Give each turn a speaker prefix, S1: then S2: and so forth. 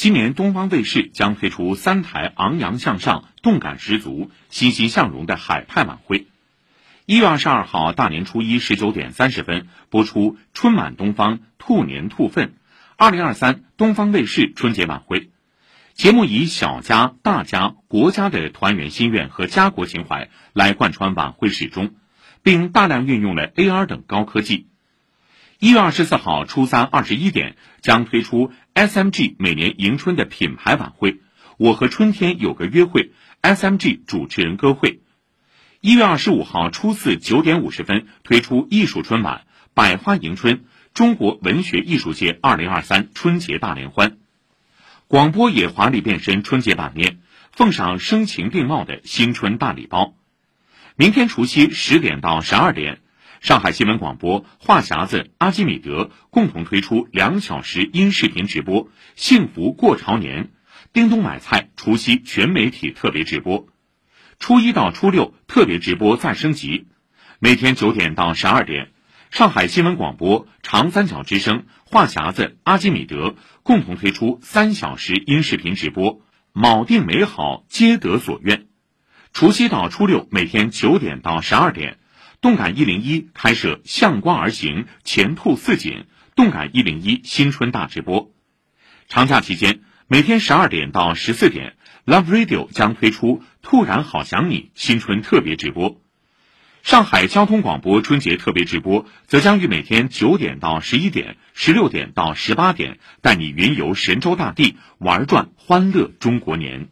S1: 今年东方卫视将推出三台昂扬向上、动感十足、欣欣向荣的海派晚会。一月二十二号大年初一十九点三十分播出《春满东方，兔年兔奋》，二零二三东方卫视春节晚会。节目以小家、大家、国家的团圆心愿和家国情怀来贯穿晚会始终，并大量运用了 AR 等高科技。一月二十四号初三二十一点将推出 SMG 每年迎春的品牌晚会，我和春天有个约会，SMG 主持人歌会。一月二十五号初四九点五十分推出艺术春晚，百花迎春，中国文学艺术界二零二三春节大联欢。广播也华丽变身春节版面，奉上声情并茂的新春大礼包。明天除夕十点到十二点。上海新闻广播、话匣子、阿基米德共同推出两小时音视频直播，幸福过朝年。叮咚买菜除夕全媒体特别直播，初一到初六特别直播再升级。每天九点到十二点，上海新闻广播、长三角之声、话匣子、阿基米德共同推出三小时音视频直播，铆定美好，皆得所愿。除夕到初六每天九点到十二点。动感一零一开设向光而行，前兔似锦。动感一零一新春大直播。长假期间，每天十二点到十四点，Love Radio 将推出突然好想你新春特别直播。上海交通广播春节特别直播则将于每天九点到十一点、十六点到十八点，带你云游神州大地，玩转欢乐中国年。